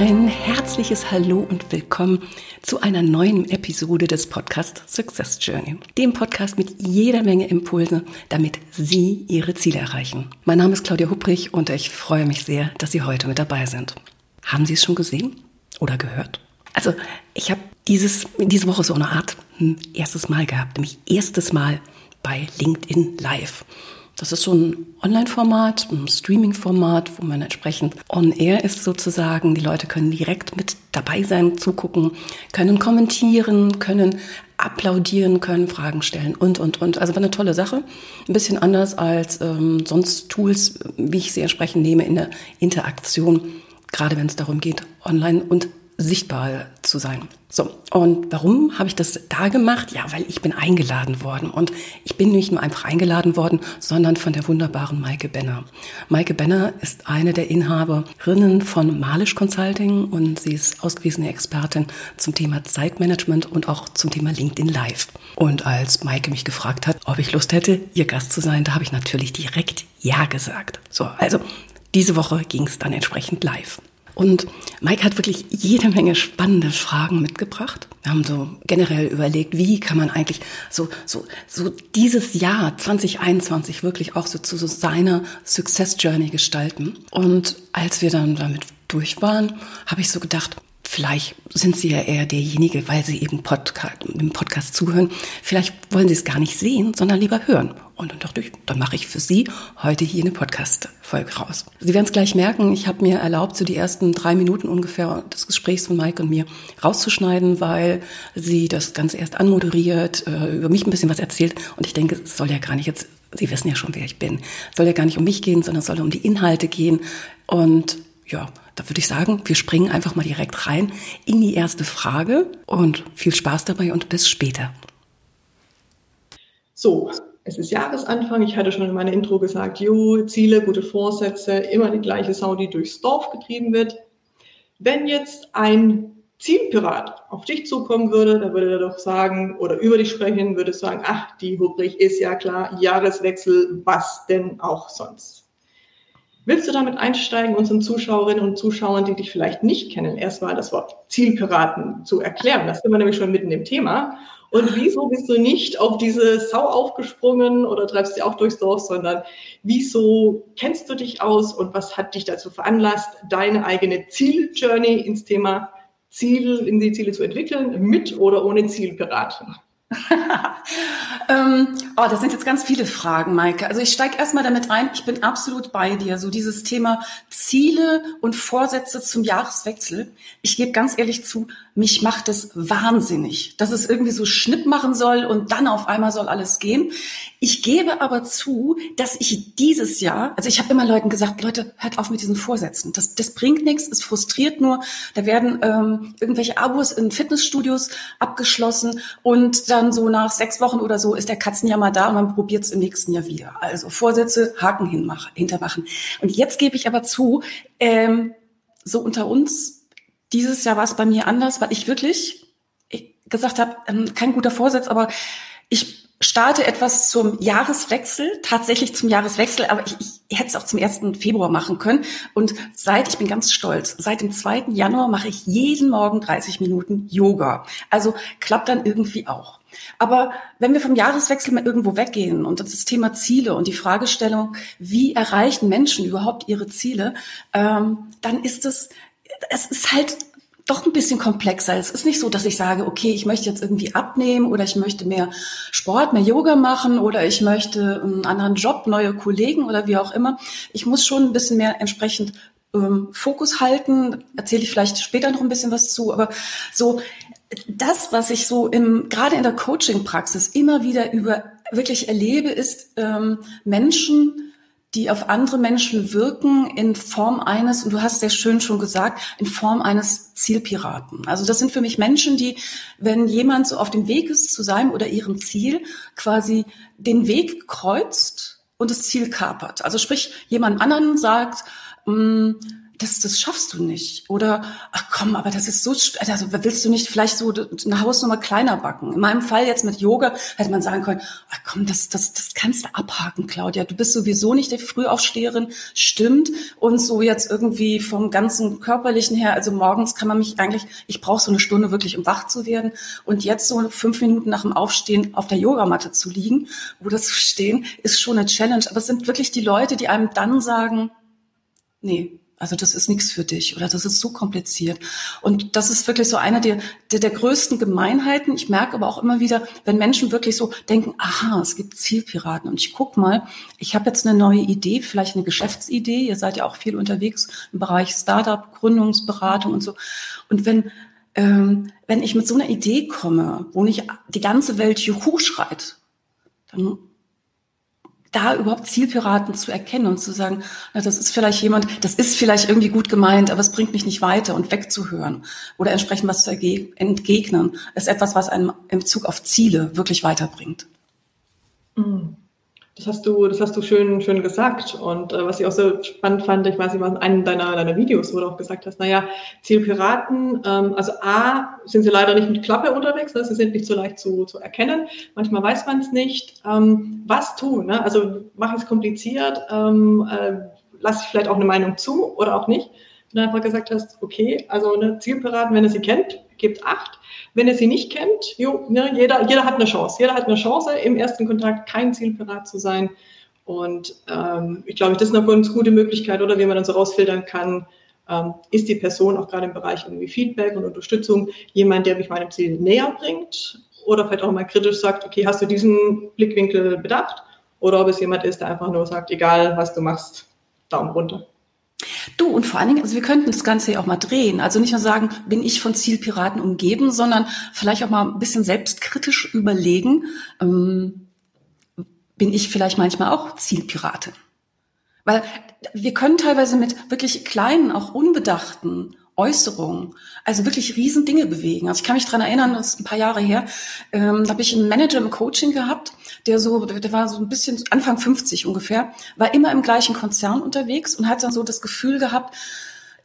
Ein herzliches Hallo und willkommen zu einer neuen Episode des Podcasts Success Journey, dem Podcast mit jeder Menge Impulse, damit Sie Ihre Ziele erreichen. Mein Name ist Claudia Hupprich und ich freue mich sehr, dass Sie heute mit dabei sind. Haben Sie es schon gesehen oder gehört? Also, ich habe dieses, diese Woche so eine Art hm, erstes Mal gehabt, nämlich erstes Mal bei LinkedIn Live. Das ist so ein Online-Format, ein Streaming-Format, wo man entsprechend on-air ist sozusagen. Die Leute können direkt mit dabei sein, zugucken, können kommentieren, können applaudieren, können Fragen stellen und, und, und. Also war eine tolle Sache. Ein bisschen anders als ähm, sonst Tools, wie ich sie entsprechend nehme in der Interaktion, gerade wenn es darum geht, online und sichtbar zu sein. So, und warum habe ich das da gemacht? Ja, weil ich bin eingeladen worden. Und ich bin nicht nur einfach eingeladen worden, sondern von der wunderbaren Maike Benner. Maike Benner ist eine der Inhaberinnen von Malisch Consulting und sie ist ausgewiesene Expertin zum Thema Zeitmanagement und auch zum Thema LinkedIn Live. Und als Maike mich gefragt hat, ob ich Lust hätte, ihr Gast zu sein, da habe ich natürlich direkt Ja gesagt. So, also diese Woche ging es dann entsprechend live. Und Mike hat wirklich jede Menge spannende Fragen mitgebracht. Wir haben so generell überlegt, wie kann man eigentlich so, so, so dieses Jahr 2021 wirklich auch so zu so seiner Success Journey gestalten. Und als wir dann damit durch waren, habe ich so gedacht, Vielleicht sind Sie ja eher derjenige, weil Sie eben Podcast, im Podcast zuhören. Vielleicht wollen Sie es gar nicht sehen, sondern lieber hören. Und dann dachte ich, dann mache ich für Sie heute hier eine Podcast-Folge raus. Sie werden es gleich merken, ich habe mir erlaubt, so die ersten drei Minuten ungefähr des Gesprächs von Mike und mir rauszuschneiden, weil sie das Ganze erst anmoderiert, äh, über mich ein bisschen was erzählt. Und ich denke, es soll ja gar nicht jetzt, Sie wissen ja schon, wer ich bin, es soll ja gar nicht um mich gehen, sondern es soll um die Inhalte gehen. Und ja, da würde ich sagen, wir springen einfach mal direkt rein in die erste Frage und viel Spaß dabei und bis später. So, es ist Jahresanfang. Ich hatte schon in meiner Intro gesagt, jo, Ziele, gute Vorsätze, immer die gleiche Sau, die durchs Dorf getrieben wird. Wenn jetzt ein Zielpirat auf dich zukommen würde, dann würde er doch sagen oder über dich sprechen, würde sagen, ach, die Hubrik ist ja klar, Jahreswechsel, was denn auch sonst. Willst du damit einsteigen, unseren Zuschauerinnen und Zuschauern, die dich vielleicht nicht kennen, erstmal das Wort Zielpiraten zu erklären? Das sind wir nämlich schon mitten im Thema. Und wieso bist du nicht auf diese Sau aufgesprungen oder treibst sie auch durchs Dorf, sondern wieso kennst du dich aus und was hat dich dazu veranlasst, deine eigene Zieljourney ins Thema Ziel, in die Ziele zu entwickeln, mit oder ohne Zielpirat? ähm, oh, das sind jetzt ganz viele Fragen, Maike. Also ich steige erstmal damit ein, ich bin absolut bei dir. So dieses Thema Ziele und Vorsätze zum Jahreswechsel. Ich gebe ganz ehrlich zu, mich macht es wahnsinnig, dass es irgendwie so Schnipp machen soll und dann auf einmal soll alles gehen. Ich gebe aber zu, dass ich dieses Jahr, also ich habe immer Leuten gesagt, Leute, hört auf mit diesen Vorsätzen. Das, das bringt nichts, es frustriert nur. Da werden ähm, irgendwelche Abos in Fitnessstudios abgeschlossen und dann so nach sechs Wochen oder so ist der Katzenjammer da und man probiert es im nächsten Jahr wieder. Also Vorsätze, Haken hintermachen. Und jetzt gebe ich aber zu, ähm, so unter uns, dieses Jahr war es bei mir anders, weil ich wirklich gesagt habe, ähm, kein guter Vorsatz, aber ich starte etwas zum Jahreswechsel, tatsächlich zum Jahreswechsel, aber ich, ich hätte es auch zum 1. Februar machen können. Und seit, ich bin ganz stolz, seit dem 2. Januar mache ich jeden Morgen 30 Minuten Yoga. Also klappt dann irgendwie auch. Aber wenn wir vom Jahreswechsel mal irgendwo weggehen und das Thema Ziele und die Fragestellung, wie erreichen Menschen überhaupt ihre Ziele, ähm, dann ist es, es ist halt doch ein bisschen komplexer. Es ist nicht so, dass ich sage, okay, ich möchte jetzt irgendwie abnehmen oder ich möchte mehr Sport, mehr Yoga machen oder ich möchte einen anderen Job, neue Kollegen oder wie auch immer. Ich muss schon ein bisschen mehr entsprechend ähm, Fokus halten. Erzähle ich vielleicht später noch ein bisschen was zu. Aber so das, was ich so im, gerade in der Coaching-Praxis immer wieder über wirklich erlebe, ist ähm, Menschen, die auf andere Menschen wirken in Form eines, und du hast sehr schön schon gesagt, in Form eines Zielpiraten. Also das sind für mich Menschen, die, wenn jemand so auf dem Weg ist zu seinem oder ihrem Ziel, quasi den Weg kreuzt und das Ziel kapert. Also sprich, jemand anderen sagt, mh, mm, das, das schaffst du nicht. Oder, ach komm, aber das ist so, also willst du nicht vielleicht so eine Hausnummer kleiner backen? In meinem Fall jetzt mit Yoga hätte man sagen können, ach komm, das, das, das kannst du abhaken, Claudia. Du bist sowieso nicht die Frühaufsteherin, stimmt. Und so jetzt irgendwie vom ganzen körperlichen her, also morgens kann man mich eigentlich, ich brauche so eine Stunde wirklich, um wach zu werden. Und jetzt so fünf Minuten nach dem Aufstehen auf der Yogamatte zu liegen, wo das zu stehen, ist schon eine Challenge. Aber es sind wirklich die Leute, die einem dann sagen, nee, also das ist nichts für dich oder das ist so kompliziert. Und das ist wirklich so eine der, der, der größten Gemeinheiten. Ich merke aber auch immer wieder, wenn Menschen wirklich so denken, aha, es gibt Zielpiraten. Und ich guck mal, ich habe jetzt eine neue Idee, vielleicht eine Geschäftsidee. Ihr seid ja auch viel unterwegs im Bereich Startup, Gründungsberatung und so. Und wenn, ähm, wenn ich mit so einer Idee komme, wo nicht die ganze Welt Juhu schreit, dann da überhaupt Zielpiraten zu erkennen und zu sagen, na, das ist vielleicht jemand, das ist vielleicht irgendwie gut gemeint, aber es bringt mich nicht weiter und wegzuhören oder entsprechend was zu entgegnen, ist etwas, was einem im Bezug auf Ziele wirklich weiterbringt. Mhm. Das hast du, das hast du schön, schön gesagt. Und äh, was ich auch so spannend fand, ich weiß nicht, in einem deiner, deiner Videos, wo du auch gesagt hast, naja, Zielpiraten, ähm, also A, sind sie leider nicht mit Klappe unterwegs, ne? sie sind nicht so leicht zu, zu erkennen. Manchmal weiß man es nicht. Ähm, was tun? Ne? Also mach es kompliziert, ähm, äh, lass ich vielleicht auch eine Meinung zu oder auch nicht. Und dann einfach gesagt hast, okay, also eine Zielpiraten, wenn ihr sie kennt, gebt acht. Wenn ihr sie nicht kennt, jo, ne, jeder, jeder hat eine Chance. Jeder hat eine Chance, im ersten Kontakt kein Zielpirat zu sein. Und ähm, ich glaube, das ist eine ganz gute Möglichkeit, oder wie man dann so rausfiltern kann, ähm, ist die Person auch gerade im Bereich irgendwie Feedback und Unterstützung jemand, der mich meinem Ziel näher bringt oder vielleicht auch mal kritisch sagt, okay, hast du diesen Blickwinkel bedacht? Oder ob es jemand ist, der einfach nur sagt, egal was du machst, Daumen runter. Du, und vor allen Dingen, also wir könnten das Ganze ja auch mal drehen. Also nicht nur sagen, bin ich von Zielpiraten umgeben, sondern vielleicht auch mal ein bisschen selbstkritisch überlegen, ähm, bin ich vielleicht manchmal auch Zielpiratin? Weil wir können teilweise mit wirklich kleinen, auch unbedachten Äußerungen, also wirklich riesen Dinge bewegen. Also ich kann mich dran erinnern, das ist ein paar Jahre her, ähm, da habe ich einen Manager im Coaching gehabt, der so, der war so ein bisschen Anfang 50 ungefähr, war immer im gleichen Konzern unterwegs und hat dann so das Gefühl gehabt,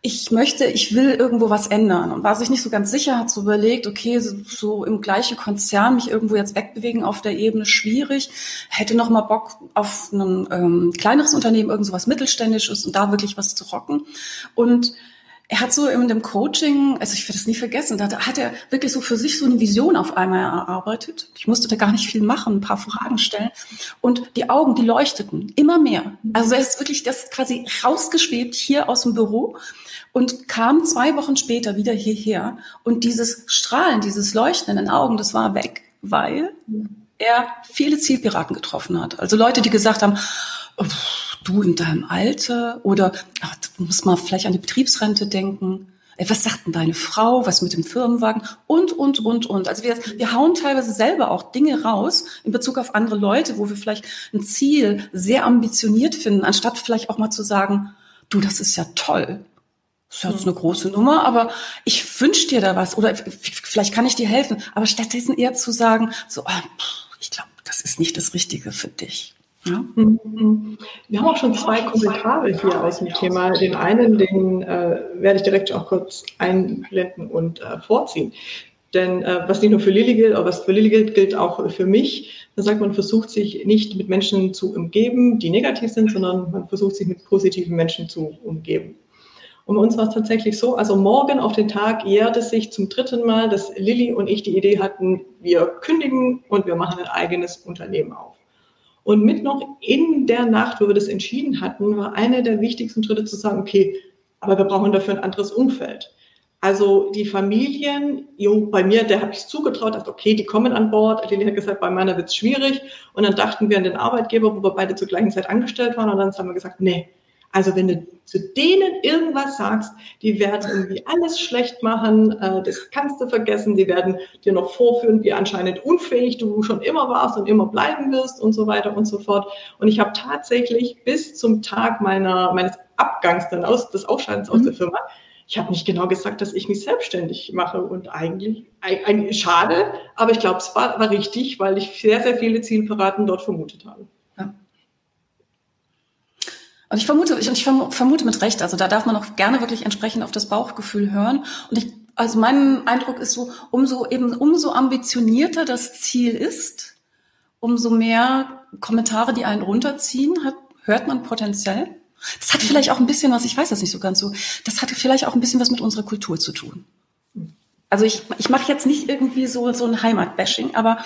ich möchte, ich will irgendwo was ändern und war sich nicht so ganz sicher, hat so überlegt, okay, so, so im gleichen Konzern mich irgendwo jetzt wegbewegen auf der Ebene schwierig, hätte noch mal Bock auf ein ähm, kleineres Unternehmen, irgend so was mittelständisches und da wirklich was zu rocken und er hat so in dem Coaching, also ich werde es nie vergessen, da hat er wirklich so für sich so eine Vision auf einmal erarbeitet. Ich musste da gar nicht viel machen, ein paar Fragen stellen. Und die Augen, die leuchteten immer mehr. Also er ist wirklich das quasi rausgeschwebt hier aus dem Büro und kam zwei Wochen später wieder hierher. Und dieses Strahlen, dieses Leuchten in den Augen, das war weg, weil er viele Zielpiraten getroffen hat. Also Leute, die gesagt haben, du in deinem Alter oder ach, du musst mal vielleicht an die Betriebsrente denken. Was sagt denn deine Frau? Was mit dem Firmenwagen? Und, und, und, und. Also wir, wir hauen teilweise selber auch Dinge raus in Bezug auf andere Leute, wo wir vielleicht ein Ziel sehr ambitioniert finden, anstatt vielleicht auch mal zu sagen, du, das ist ja toll. Das ist jetzt eine große Nummer, aber ich wünsche dir da was oder vielleicht kann ich dir helfen. Aber stattdessen eher zu sagen, so, oh, ich glaube, das ist nicht das Richtige für dich. Ja. Mhm. Wir haben auch schon zwei Kommentare hier aus dem Thema. Den einen, den äh, werde ich direkt auch kurz einblenden und äh, vorziehen. Denn äh, was nicht nur für Lilly gilt, aber was für Lilly gilt, gilt auch für mich. Da sagt man, versucht sich nicht mit Menschen zu umgeben, die negativ sind, sondern man versucht sich mit positiven Menschen zu umgeben. Und bei uns war es tatsächlich so, also morgen auf den Tag jährte sich zum dritten Mal, dass Lilly und ich die Idee hatten, wir kündigen und wir machen ein eigenes Unternehmen auf. Und mit noch in der Nacht, wo wir das entschieden hatten, war einer der wichtigsten Schritte zu sagen, okay, aber wir brauchen dafür ein anderes Umfeld. Also die Familien, jo, bei mir, der habe ich zugetraut, dachte, okay, die kommen an Bord. Lili hat gesagt, bei meiner wird es schwierig. Und dann dachten wir an den Arbeitgeber, wo wir beide zur gleichen Zeit angestellt waren. Und dann haben wir gesagt, nee, Also wenn du zu denen irgendwas sagst, die werden irgendwie alles schlecht machen, äh, das kannst du vergessen, die werden dir noch vorführen, wie anscheinend unfähig du schon immer warst und immer bleiben wirst und so weiter und so fort. Und ich habe tatsächlich bis zum Tag meiner, meines Abgangs dann aus, des Ausscheidens mhm. aus der Firma, ich habe nicht genau gesagt, dass ich mich selbstständig mache und eigentlich, eigentlich schade, aber ich glaube, es war, war richtig, weil ich sehr, sehr viele Zielpiraten dort vermutet habe. Und ich vermute, ich, ich vermute mit Recht, also da darf man auch gerne wirklich entsprechend auf das Bauchgefühl hören. Und ich, also mein Eindruck ist so, umso eben, umso ambitionierter das Ziel ist, umso mehr Kommentare, die einen runterziehen, hat, hört man potenziell. Das hat vielleicht auch ein bisschen was, ich weiß das nicht so ganz so, das hatte vielleicht auch ein bisschen was mit unserer Kultur zu tun. Also ich, ich mache jetzt nicht irgendwie so, so ein Heimatbashing, aber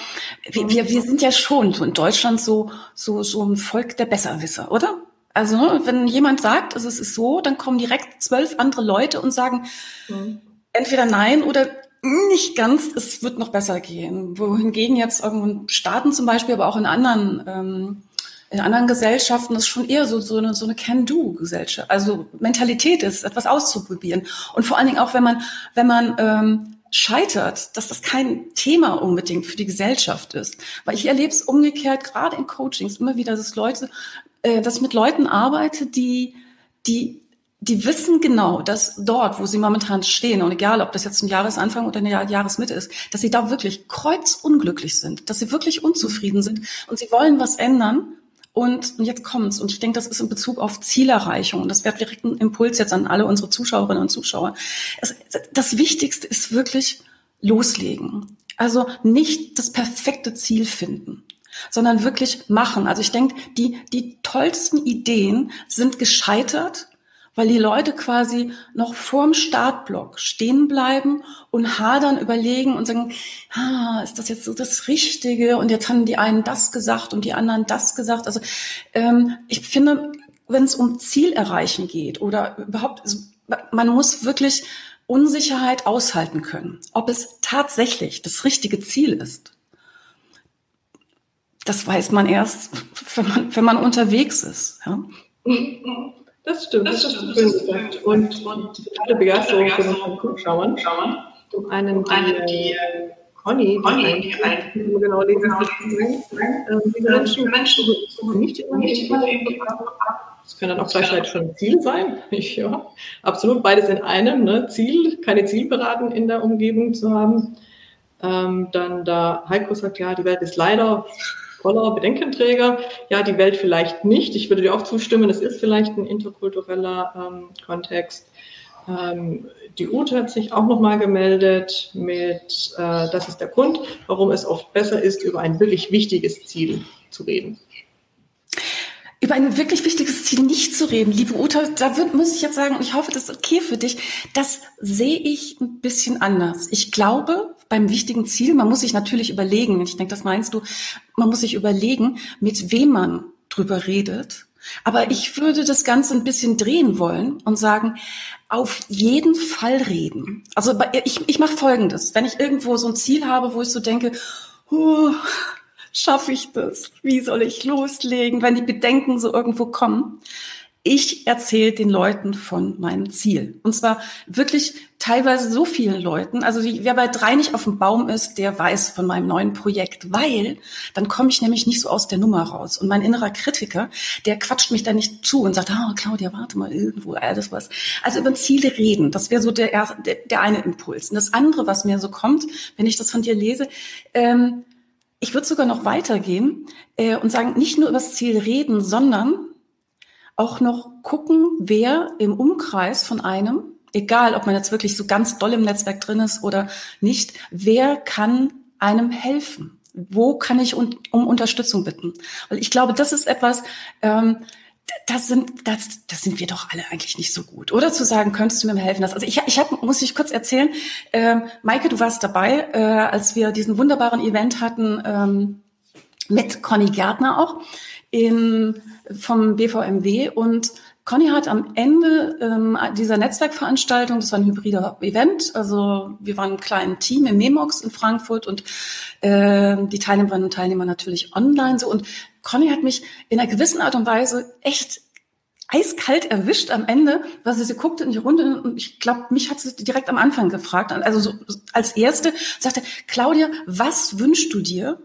wir, wir, wir sind ja schon so in Deutschland so, so, so ein Volk der Besserwisser, oder? Also wenn jemand sagt, also es ist so, dann kommen direkt zwölf andere Leute und sagen mhm. entweder nein oder nicht ganz, es wird noch besser gehen. Wohingegen jetzt irgendwo in Staaten zum Beispiel, aber auch in anderen ähm, in anderen Gesellschaften ist schon eher so, so eine, so eine Can-Do-Gesellschaft. Also Mentalität ist, etwas auszuprobieren. Und vor allen Dingen auch, wenn man, wenn man ähm, scheitert, dass das kein Thema unbedingt für die Gesellschaft ist. Weil ich erlebe es umgekehrt, gerade in Coachings, immer wieder, dass Leute, äh, dass ich mit Leuten arbeite, die, die, die wissen genau, dass dort, wo sie momentan stehen, und egal, ob das jetzt ein Jahresanfang oder eine Jahresmitte ist, dass sie da wirklich kreuzunglücklich sind, dass sie wirklich unzufrieden sind und sie wollen was ändern und, und jetzt kommt's. Und ich denke, das ist in Bezug auf Zielerreichung. Und das wäre direkt ein Impuls jetzt an alle unsere Zuschauerinnen und Zuschauer. Es, das Wichtigste ist wirklich loslegen. Also nicht das perfekte Ziel finden, sondern wirklich machen. Also ich denke, die, die tollsten Ideen sind gescheitert, weil die Leute quasi noch vorm Startblock stehen bleiben und hadern, überlegen und sagen, ah, ist das jetzt so das Richtige? Und jetzt haben die einen das gesagt und die anderen das gesagt. Also ähm, ich finde, wenn es um Ziel erreichen geht oder überhaupt, man muss wirklich Unsicherheit aushalten können, ob es tatsächlich das richtige Ziel ist. Das weiß man erst, wenn man, wenn man unterwegs ist. Ja? Das stimmt, das, das ist schön gesagt. Und, und totale Begeisterung für den Zuschauern. Zum einen die, die äh, Conny, die, die ein, genau lesen, ähm, diese Menschen, Menschen nicht immer nicht das können dann auch gleichzeitig schon Ziel sein. ja, absolut beides in einem. Ne? Ziel, keine Zielberaten in der Umgebung zu haben. Ähm, dann da Heiko sagt, ja, die Welt ist leider voller Bedenkenträger. Ja, die Welt vielleicht nicht. Ich würde dir auch zustimmen, es ist vielleicht ein interkultureller ähm, Kontext. Ähm, die Ute hat sich auch nochmal gemeldet mit, äh, das ist der Grund, warum es oft besser ist, über ein wirklich wichtiges Ziel zu reden über ein wirklich wichtiges Ziel nicht zu reden, liebe Uta, da wird, muss ich jetzt sagen, und ich hoffe, das ist okay für dich, das sehe ich ein bisschen anders. Ich glaube, beim wichtigen Ziel, man muss sich natürlich überlegen, ich denke, das meinst du, man muss sich überlegen, mit wem man drüber redet. Aber ich würde das Ganze ein bisschen drehen wollen und sagen, auf jeden Fall reden. Also ich, ich mache Folgendes. Wenn ich irgendwo so ein Ziel habe, wo ich so denke, oh, schaffe ich das? Wie soll ich loslegen, wenn die Bedenken so irgendwo kommen? Ich erzähle den Leuten von meinem Ziel. Und zwar wirklich teilweise so vielen Leuten. Also wer bei drei nicht auf dem Baum ist, der weiß von meinem neuen Projekt, weil dann komme ich nämlich nicht so aus der Nummer raus. Und mein innerer Kritiker, der quatscht mich da nicht zu und sagt, ah, Claudia, warte mal, irgendwo, alles was. Also über Ziele reden, das wäre so der, der, der eine Impuls. Und das andere, was mir so kommt, wenn ich das von dir lese, ähm, ich würde sogar noch weitergehen äh, und sagen, nicht nur über das Ziel reden, sondern auch noch gucken, wer im Umkreis von einem, egal ob man jetzt wirklich so ganz doll im Netzwerk drin ist oder nicht, wer kann einem helfen? Wo kann ich un um Unterstützung bitten? Weil ich glaube, das ist etwas, ähm, das sind, das, das sind wir doch alle eigentlich nicht so gut. Oder zu sagen, könntest du mir helfen? also ich, ich hab, muss ich kurz erzählen, ähm, Maike, du warst dabei, äh, als wir diesen wunderbaren Event hatten ähm, mit Conny Gärtner auch in, vom BVMW und Conny hat am Ende ähm, dieser Netzwerkveranstaltung, das war ein hybrider Event, also wir waren ein kleines Team im Memox in Frankfurt und äh, die Teilnehmerinnen und Teilnehmer natürlich online so und Conny hat mich in einer gewissen Art und Weise echt eiskalt erwischt am Ende, weil sie, sie guckte in die Runde und ich glaube, mich hat sie direkt am Anfang gefragt. Also so, als erste sagte, Claudia, was wünschst du dir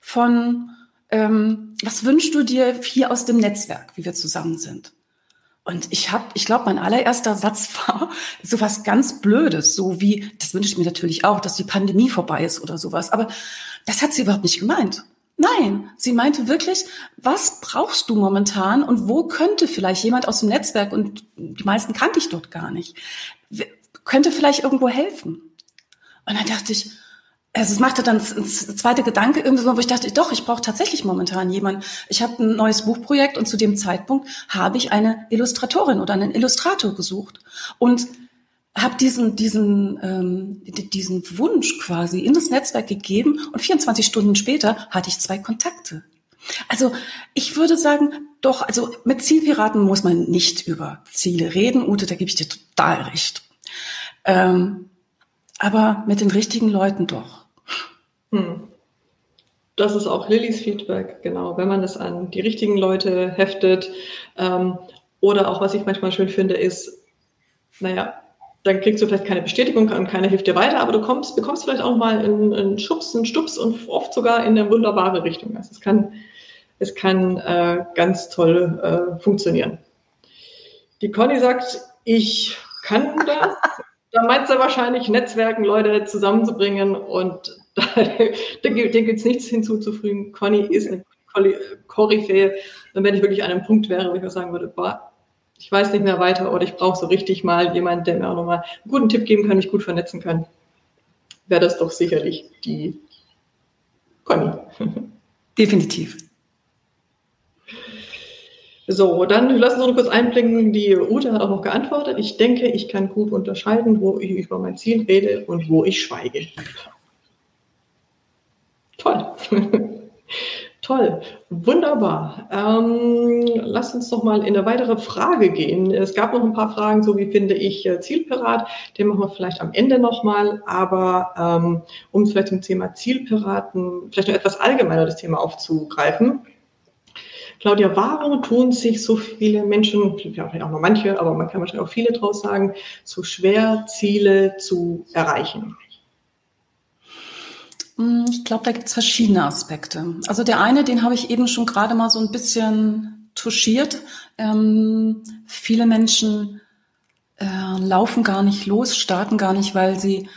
von, ähm, was wünschst du dir hier aus dem Netzwerk, wie wir zusammen sind? Und ich habe, ich glaube, mein allererster Satz war sowas ganz Blödes, so wie, das wünsche ich mir natürlich auch, dass die Pandemie vorbei ist oder sowas. Aber das hat sie überhaupt nicht gemeint. Nein, sie meinte wirklich, was brauchst du momentan und wo könnte vielleicht jemand aus dem Netzwerk, und die meisten kannte ich dort gar nicht, könnte vielleicht irgendwo helfen. Und dann dachte ich, also es machte dann ein zweiter Gedanke irgendwie so, wo ich dachte, doch, ich brauche tatsächlich momentan jemanden. Ich habe ein neues Buchprojekt und zu dem Zeitpunkt habe ich eine Illustratorin oder einen Illustrator gesucht. Und habe diesen, diesen, ähm, diesen Wunsch quasi in das Netzwerk gegeben und 24 Stunden später hatte ich zwei Kontakte. Also ich würde sagen, doch, also mit Zielpiraten muss man nicht über Ziele reden. Ute, da gebe ich dir total recht. Ähm, aber mit den richtigen Leuten doch. Hm. Das ist auch Lillys Feedback, genau. Wenn man das an die richtigen Leute heftet ähm, oder auch, was ich manchmal schön finde, ist, naja, dann kriegst du vielleicht keine Bestätigung und keiner hilft dir weiter, aber du kommst, bekommst vielleicht auch mal einen, einen Schubs, einen Stups und oft sogar in eine wunderbare Richtung. Also es kann, es kann äh, ganz toll äh, funktionieren. Die Conny sagt, ich kann das. Da meint sie wahrscheinlich, Netzwerken, Leute zusammenzubringen und da, da gibt es nichts hinzuzufügen. Conny ist eine Koryphäe. Und wenn ich wirklich an einem Punkt wäre, wo ich sagen würde, boah, ich weiß nicht mehr weiter oder ich brauche so richtig mal jemanden, der mir auch nochmal einen guten Tipp geben kann, mich gut vernetzen kann, wäre das doch sicherlich die Conny. Definitiv. So, dann lassen Sie uns noch kurz einblicken. Die Ute hat auch noch geantwortet. Ich denke, ich kann gut unterscheiden, wo ich über mein Ziel rede und wo ich schweige. Toll. Toll, wunderbar. Ähm, lass uns doch mal in eine weitere Frage gehen. Es gab noch ein paar Fragen, so wie finde ich äh, Zielpirat. Den machen wir vielleicht am Ende nochmal. Aber ähm, um vielleicht zum Thema Zielpiraten vielleicht noch etwas allgemeiner das Thema aufzugreifen. Claudia, warum tun sich so viele Menschen, vielleicht auch nur manche, aber man kann wahrscheinlich auch viele draus sagen, so schwer, Ziele zu erreichen? Hm, ich glaube, da gibt es verschiedene Aspekte. Also der eine, den habe ich eben schon gerade mal so ein bisschen touchiert. Ähm, viele Menschen äh, laufen gar nicht los, starten gar nicht, weil sie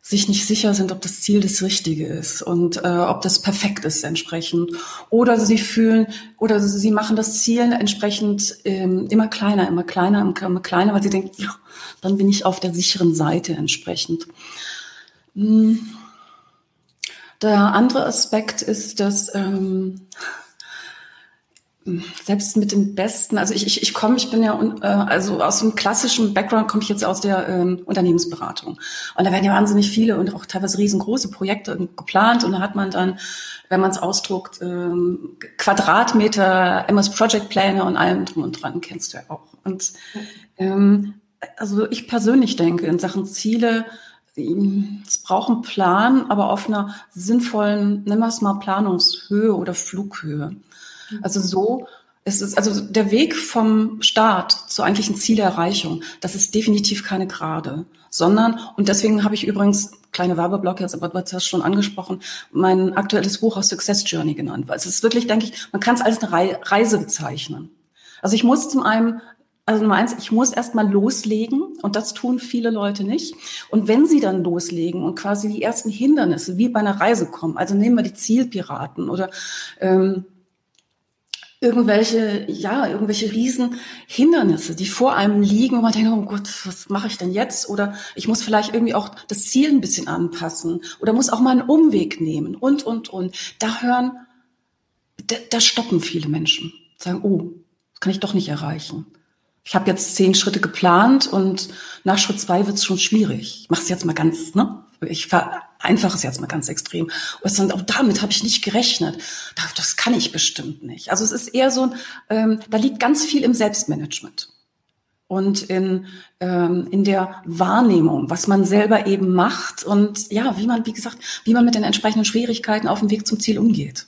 sich nicht sicher sind, ob das Ziel das Richtige ist und äh, ob das perfekt ist entsprechend. Oder sie fühlen, oder sie machen das Ziel entsprechend ähm, immer kleiner, immer kleiner, immer kleiner, weil sie denken, ja, dann bin ich auf der sicheren Seite entsprechend. Hm der andere Aspekt ist, dass ähm, selbst mit den Besten, also ich, ich, ich komme, ich bin ja äh, also aus einem klassischen Background komme ich jetzt aus der ähm, Unternehmensberatung. Und da werden ja wahnsinnig viele und auch teilweise riesengroße Projekte geplant und da hat man dann, wenn man es ausdruckt, ähm, Quadratmeter MS Project Pläne und allem drum und dran, kennst du ja auch. Und ähm, also ich persönlich denke, in Sachen Ziele es braucht einen Plan, aber auf einer sinnvollen, nennen wir es mal Planungshöhe oder Flughöhe. Mhm. Also so ist es, also der Weg vom Start zur eigentlichen Zielerreichung, das ist definitiv keine Gerade, sondern, und deswegen habe ich übrigens, kleine Werbeblock jetzt, aber du hast schon angesprochen, mein aktuelles Buch aus Success Journey genannt, weil es ist wirklich, denke ich, man kann es als eine Reise bezeichnen. Also ich muss zum einen also Nummer eins, ich muss erstmal loslegen und das tun viele Leute nicht. Und wenn sie dann loslegen und quasi die ersten Hindernisse wie bei einer Reise kommen, also nehmen wir die Zielpiraten oder ähm, irgendwelche, ja, irgendwelche Riesenhindernisse, die vor einem liegen und man denkt, oh Gott, was mache ich denn jetzt? Oder ich muss vielleicht irgendwie auch das Ziel ein bisschen anpassen oder muss auch mal einen Umweg nehmen und, und, und. Da hören, da, da stoppen viele Menschen, sagen, oh, das kann ich doch nicht erreichen ich habe jetzt zehn Schritte geplant und nach Schritt zwei wird es schon schwierig. Ich mache es jetzt mal ganz, ne? Ich vereinfache es jetzt mal ganz extrem. Und auch damit habe ich nicht gerechnet. Das kann ich bestimmt nicht. Also es ist eher so, ähm, da liegt ganz viel im Selbstmanagement und in, ähm, in der Wahrnehmung, was man selber eben macht und ja, wie man, wie gesagt, wie man mit den entsprechenden Schwierigkeiten auf dem Weg zum Ziel umgeht.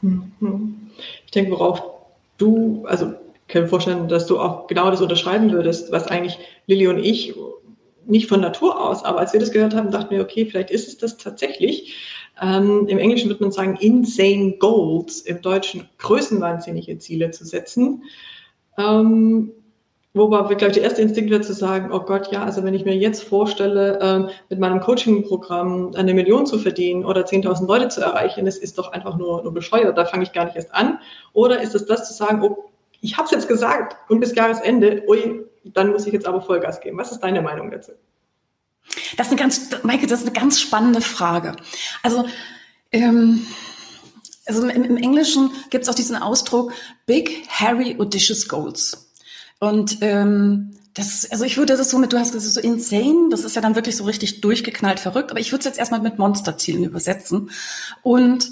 Mhm. Ich denke, worauf du, also kann mir vorstellen, dass du auch genau das unterschreiben würdest, was eigentlich Lilly und ich nicht von Natur aus, aber als wir das gehört haben, dachten wir, okay, vielleicht ist es das tatsächlich. Ähm, Im Englischen würde man sagen, insane goals, im Deutschen größenwahnsinnige Ziele zu setzen. Ähm, Wobei, glaube ich, der erste Instinkt wäre zu sagen, oh Gott, ja, also wenn ich mir jetzt vorstelle, ähm, mit meinem Coaching-Programm eine Million zu verdienen oder 10.000 Leute zu erreichen, das ist doch einfach nur, nur bescheuert, da fange ich gar nicht erst an. Oder ist es das zu sagen, oh, ich habe es jetzt gesagt und bis Jahresende, ui, dann muss ich jetzt aber Vollgas geben. Was ist deine Meinung dazu? Das ist eine ganz, Maike, das ist eine ganz spannende Frage. Also, ähm, also im, im Englischen gibt es auch diesen Ausdruck Big, Hairy, Audacious Goals. Und ähm, das, also ich würde das so mit, du hast gesagt, so insane, das ist ja dann wirklich so richtig durchgeknallt verrückt, aber ich würde es jetzt erstmal mit Monsterzielen übersetzen. Und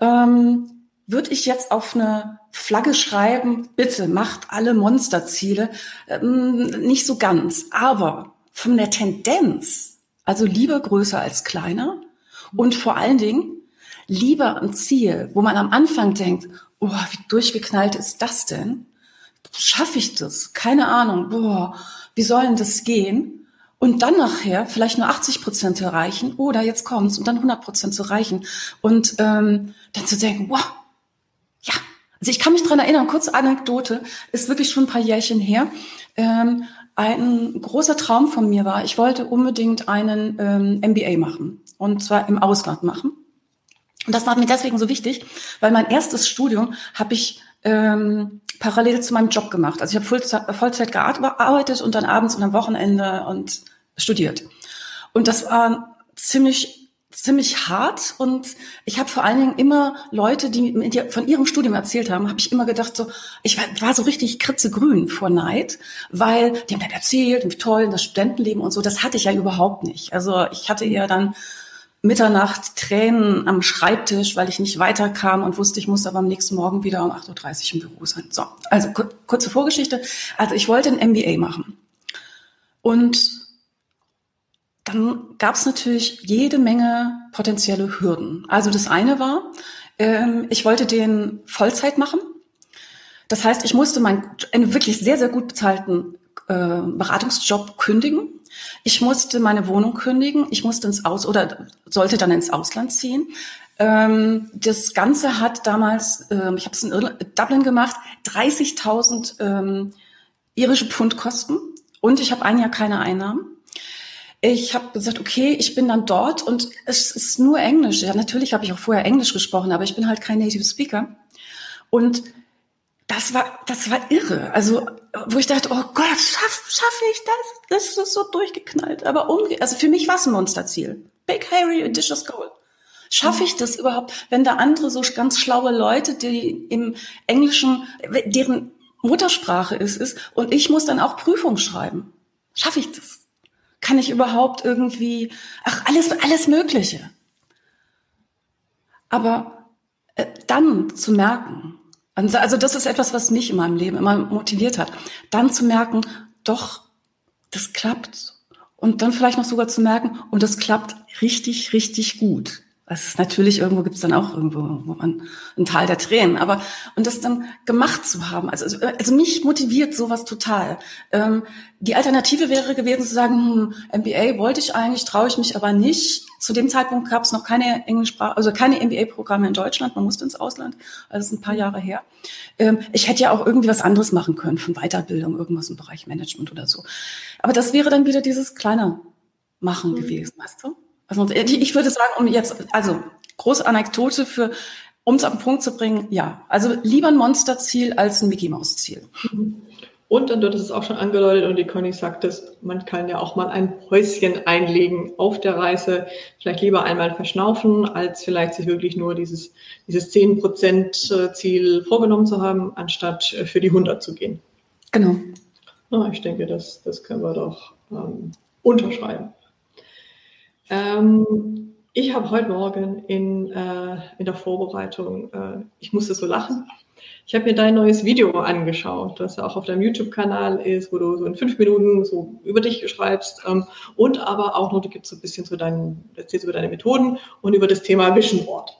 ähm, würde ich jetzt auf eine Flagge schreiben, bitte macht alle Monsterziele, ähm, nicht so ganz, aber von der Tendenz, also lieber größer als kleiner und vor allen Dingen lieber ein Ziel, wo man am Anfang denkt, oh, wie durchgeknallt ist das denn? schaffe ich das? Keine Ahnung. Boah, wie soll denn das gehen? Und dann nachher vielleicht nur 80 Prozent erreichen oder jetzt kommt's und dann 100 Prozent zu erreichen und ähm, dann zu denken, wow. Also ich kann mich dran erinnern, kurze Anekdote, ist wirklich schon ein paar Jährchen her. Ähm, ein großer Traum von mir war, ich wollte unbedingt einen ähm, MBA machen und zwar im Ausland machen. Und das war mir deswegen so wichtig, weil mein erstes Studium habe ich ähm, parallel zu meinem Job gemacht. Also ich habe Vollzeit, Vollzeit gearbeitet und dann abends und am Wochenende und studiert. Und das war ziemlich ziemlich hart und ich habe vor allen Dingen immer Leute, die von ihrem Studium erzählt haben, habe ich immer gedacht so, ich war, war so richtig kritzegrün vor Neid, weil die haben dann erzählt, wie toll das Studentenleben und so, das hatte ich ja überhaupt nicht. Also ich hatte eher dann Mitternacht Tränen am Schreibtisch, weil ich nicht weiterkam und wusste, ich muss aber am nächsten Morgen wieder um 8.30 Uhr im Büro sein. So, also kurze Vorgeschichte. Also ich wollte ein MBA machen. Und dann gab es natürlich jede Menge potenzielle Hürden. Also das eine war, ähm, ich wollte den Vollzeit machen. Das heißt, ich musste meinen einen wirklich sehr, sehr gut bezahlten äh, Beratungsjob kündigen ich musste meine Wohnung kündigen, ich musste ins Aus oder sollte dann ins Ausland ziehen. Ähm, das Ganze hat damals, ähm, ich habe es in Dublin gemacht, 30.000 ähm, irische Pfund kosten und ich habe ein Jahr keine Einnahmen. Ich habe gesagt, okay, ich bin dann dort und es ist nur Englisch. Ja, natürlich habe ich auch vorher Englisch gesprochen, aber ich bin halt kein Native Speaker. Und das war, das war irre. Also, wo ich dachte, oh Gott, schaff, schaffe ich das? Das ist so durchgeknallt. Aber umge also für mich war es ein Monsterziel. Big Harry, Audacious Goal. Schaffe ich das überhaupt, wenn da andere so ganz schlaue Leute, die im Englischen, deren Muttersprache ist, ist, und ich muss dann auch Prüfung schreiben. Schaffe ich das? Kann ich überhaupt irgendwie, ach, alles, alles Mögliche. Aber äh, dann zu merken, also das ist etwas, was mich in meinem Leben immer motiviert hat. Dann zu merken, doch, das klappt. Und dann vielleicht noch sogar zu merken, und das klappt richtig, richtig gut. Es ist natürlich irgendwo gibt es dann auch irgendwo wo man ein Tal der Tränen, aber und das dann gemacht zu haben, also also mich motiviert sowas total. Ähm, die Alternative wäre gewesen zu sagen, hm, MBA wollte ich eigentlich, traue ich mich aber nicht. Zu dem Zeitpunkt gab es noch keine Englischsprache, also keine MBA-Programme in Deutschland. Man musste ins Ausland, also das ist ein paar Jahre her. Ähm, ich hätte ja auch irgendwie was anderes machen können, von Weiterbildung, irgendwas im Bereich Management oder so. Aber das wäre dann wieder dieses kleine Machen mhm. gewesen, weißt du? Also ich würde sagen, um jetzt, also große Anekdote für, um es auf den Punkt zu bringen, ja. Also lieber ein Monsterziel als ein Mickey Maus Ziel. Und dann wird es auch schon angedeutet und die Conny sagt es, man kann ja auch mal ein Häuschen einlegen auf der Reise. Vielleicht lieber einmal verschnaufen, als vielleicht sich wirklich nur dieses, dieses 10% Ziel vorgenommen zu haben, anstatt für die 100 zu gehen. Genau. Ja, ich denke, das, das können wir doch ähm, unterschreiben. Ähm, ich habe heute Morgen in, äh, in der Vorbereitung, äh, ich musste so lachen. Ich habe mir dein neues Video angeschaut, das ja auch auf deinem YouTube-Kanal ist, wo du so in fünf Minuten so über dich schreibst ähm, und aber auch noch, du gibst so ein bisschen zu deinen, erzählst über deine Methoden und über das Thema Vision Board.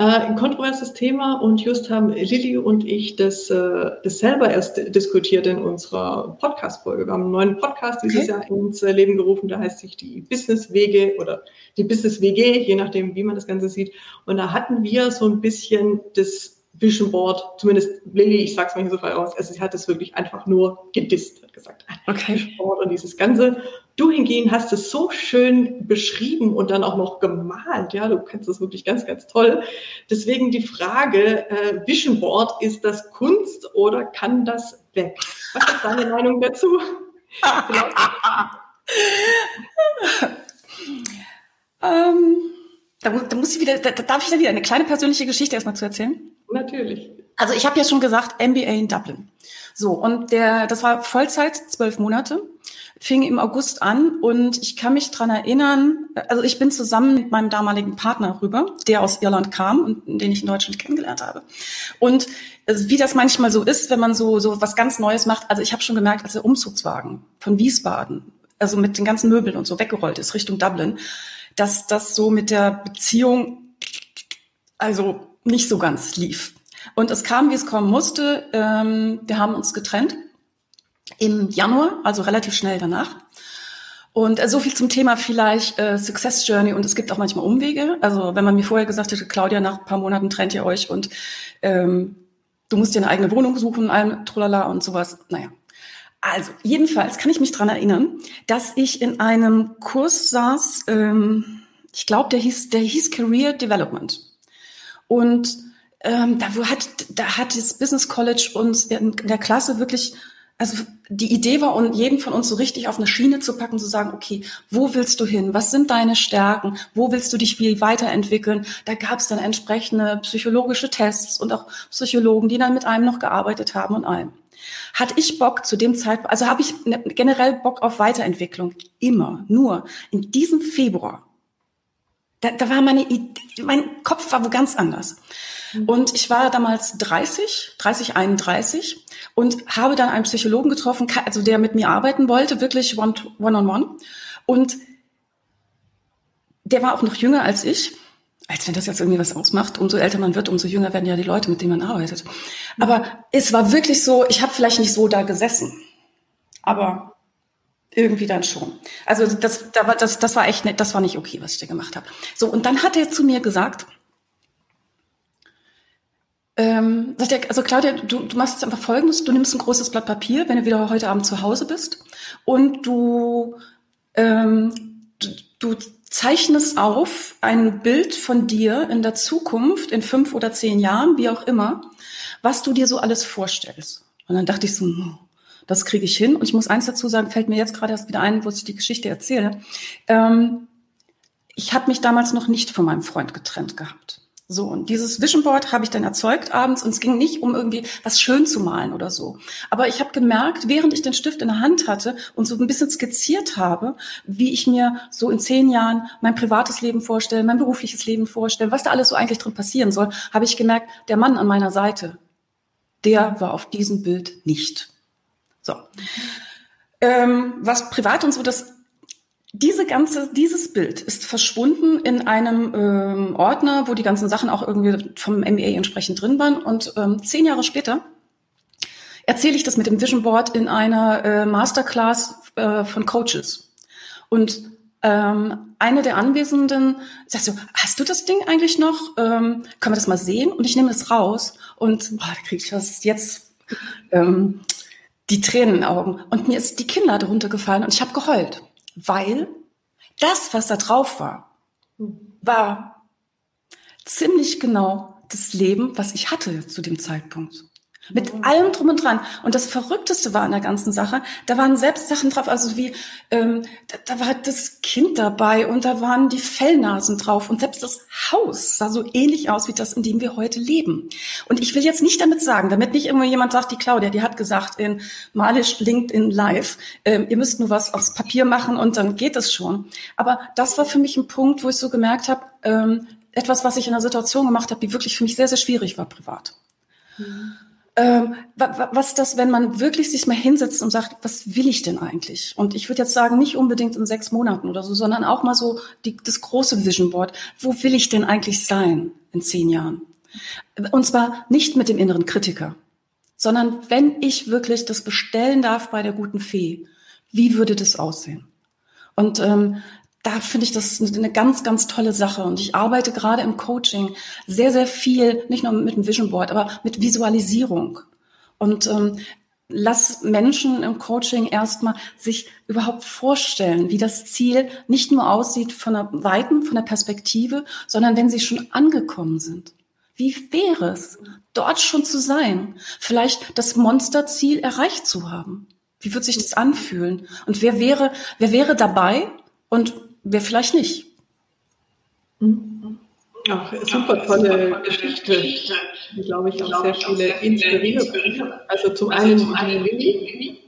Äh, ein kontroverses Thema und just haben Lilly und ich das, äh, das selber erst diskutiert in unserer Podcast-Folge. Wir haben einen neuen Podcast dieses okay. Jahr ins Leben gerufen, der heißt sich die Business-Wege oder die Business-WG, je nachdem, wie man das Ganze sieht. Und da hatten wir so ein bisschen das Vision Board, zumindest Lilly, ich sag's mal hier so frei aus, also sie hat es wirklich einfach nur gedisst, hat gesagt. Okay. Vision Board und dieses Ganze. Du hingegen hast es so schön beschrieben und dann auch noch gemalt, ja, du kannst das wirklich ganz, ganz toll. Deswegen die Frage, äh, Vision Board, ist das Kunst oder kann das weg? Was ist deine Meinung dazu? ähm, da, da, muss ich wieder, da, darf ich da wieder eine kleine persönliche Geschichte erstmal zu erzählen? Natürlich. Also ich habe ja schon gesagt, MBA in Dublin. So, und der, das war Vollzeit, zwölf Monate, fing im August an und ich kann mich dran erinnern, also ich bin zusammen mit meinem damaligen Partner rüber, der aus Irland kam und den ich in Deutschland kennengelernt habe. Und also wie das manchmal so ist, wenn man so, so was ganz Neues macht, also ich habe schon gemerkt, als der Umzugswagen von Wiesbaden, also mit den ganzen Möbeln und so weggerollt ist Richtung Dublin, dass das so mit der Beziehung, also nicht so ganz lief. Und es kam, wie es kommen musste. Ähm, wir haben uns getrennt im Januar, also relativ schnell danach. Und äh, so viel zum Thema vielleicht äh, Success Journey und es gibt auch manchmal Umwege. Also wenn man mir vorher gesagt hätte, Claudia, nach ein paar Monaten trennt ihr euch und ähm, du musst dir eine eigene Wohnung suchen, allem Trulala und sowas. Naja. Also jedenfalls kann ich mich dran erinnern, dass ich in einem Kurs saß, ähm, ich glaube, der hieß, der hieß Career Development. Und ähm, da hat, da hat das Business College uns in der Klasse wirklich, also die Idee war, um jeden von uns so richtig auf eine Schiene zu packen, zu sagen, okay, wo willst du hin? Was sind deine Stärken? Wo willst du dich wie weiterentwickeln? Da gab es dann entsprechende psychologische Tests und auch Psychologen, die dann mit einem noch gearbeitet haben und allem. Hatte ich Bock zu dem Zeitpunkt, also habe ich ne, generell Bock auf Weiterentwicklung, immer, nur in diesem Februar da, da war meine Idee, mein Kopf war wo ganz anders. Mhm. Und ich war damals 30, 30, 31 und habe dann einen Psychologen getroffen, also der mit mir arbeiten wollte, wirklich one, one on one. Und der war auch noch jünger als ich. Als wenn das jetzt irgendwie was ausmacht. Umso älter man wird, umso jünger werden ja die Leute, mit denen man arbeitet. Aber es war wirklich so, ich habe vielleicht nicht so da gesessen. Aber irgendwie dann schon. Also das, da war, das, das war echt nicht, das war nicht okay, was ich da gemacht habe. So, und dann hat er zu mir gesagt, ähm, sagt er, also Claudia, du, du machst jetzt einfach folgendes, du nimmst ein großes Blatt Papier, wenn du wieder heute Abend zu Hause bist, und du, ähm, du, du zeichnest auf ein Bild von dir in der Zukunft, in fünf oder zehn Jahren, wie auch immer, was du dir so alles vorstellst. Und dann dachte ich so, hm, das kriege ich hin. Und ich muss eins dazu sagen, fällt mir jetzt gerade erst wieder ein, wo ich die Geschichte erzähle. Ähm, ich habe mich damals noch nicht von meinem Freund getrennt gehabt. So, und dieses Vision Board habe ich dann erzeugt abends und es ging nicht um irgendwie was schön zu malen oder so. Aber ich habe gemerkt, während ich den Stift in der Hand hatte und so ein bisschen skizziert habe, wie ich mir so in zehn Jahren mein privates Leben vorstelle, mein berufliches Leben vorstelle, was da alles so eigentlich drin passieren soll, habe ich gemerkt, der Mann an meiner Seite, der war auf diesem Bild nicht. So. Ähm, was privat und so, das diese ganze, dieses Bild ist verschwunden in einem ähm, Ordner, wo die ganzen Sachen auch irgendwie vom MBA entsprechend drin waren. Und ähm, zehn Jahre später erzähle ich das mit dem Vision Board in einer äh, Masterclass äh, von Coaches. Und ähm, eine der Anwesenden sagt so, hast du das Ding eigentlich noch? Ähm, können wir das mal sehen? Und ich nehme es raus und boah, da kriege ich das jetzt ähm, die Tränen in den Augen. Und mir ist die Kinnlade runtergefallen und ich habe geheult, weil das, was da drauf war, war ziemlich genau das Leben, was ich hatte zu dem Zeitpunkt. Mit mhm. allem drum und dran. Und das Verrückteste war an der ganzen Sache, da waren selbst Sachen drauf, also wie, ähm, da, da war das Kind dabei und da waren die Fellnasen drauf und selbst das Haus sah so ähnlich aus wie das, in dem wir heute leben. Und ich will jetzt nicht damit sagen, damit nicht immer jemand sagt, die Claudia, die hat gesagt in Malisch LinkedIn Live, ähm, ihr müsst nur was aufs Papier machen und dann geht es schon. Aber das war für mich ein Punkt, wo ich so gemerkt habe, ähm, etwas, was ich in einer Situation gemacht habe, die wirklich für mich sehr, sehr schwierig war privat. Mhm ähm, was das, wenn man wirklich sich mal hinsetzt und sagt, was will ich denn eigentlich? Und ich würde jetzt sagen, nicht unbedingt in sechs Monaten oder so, sondern auch mal so die, das große Vision Board. Wo will ich denn eigentlich sein? in zehn Jahren? Und zwar nicht mit dem inneren Kritiker, sondern wenn ich wirklich das bestellen darf bei der guten Fee, wie würde das aussehen? Und ähm, da finde ich das eine ganz, ganz tolle Sache. Und ich arbeite gerade im Coaching sehr, sehr viel, nicht nur mit dem Vision Board, aber mit Visualisierung. Und ähm, lass Menschen im Coaching erstmal sich überhaupt vorstellen, wie das Ziel nicht nur aussieht von der Weiten, von der Perspektive, sondern wenn sie schon angekommen sind. Wie wäre es, dort schon zu sein? Vielleicht das Monsterziel erreicht zu haben? Wie wird sich das anfühlen? Und wer wäre, wer wäre dabei und wer vielleicht nicht? Ach, super tolle Geschichte. Die, glaube ich, auch sehr viele inspiriert. Also zum einen die Lilly,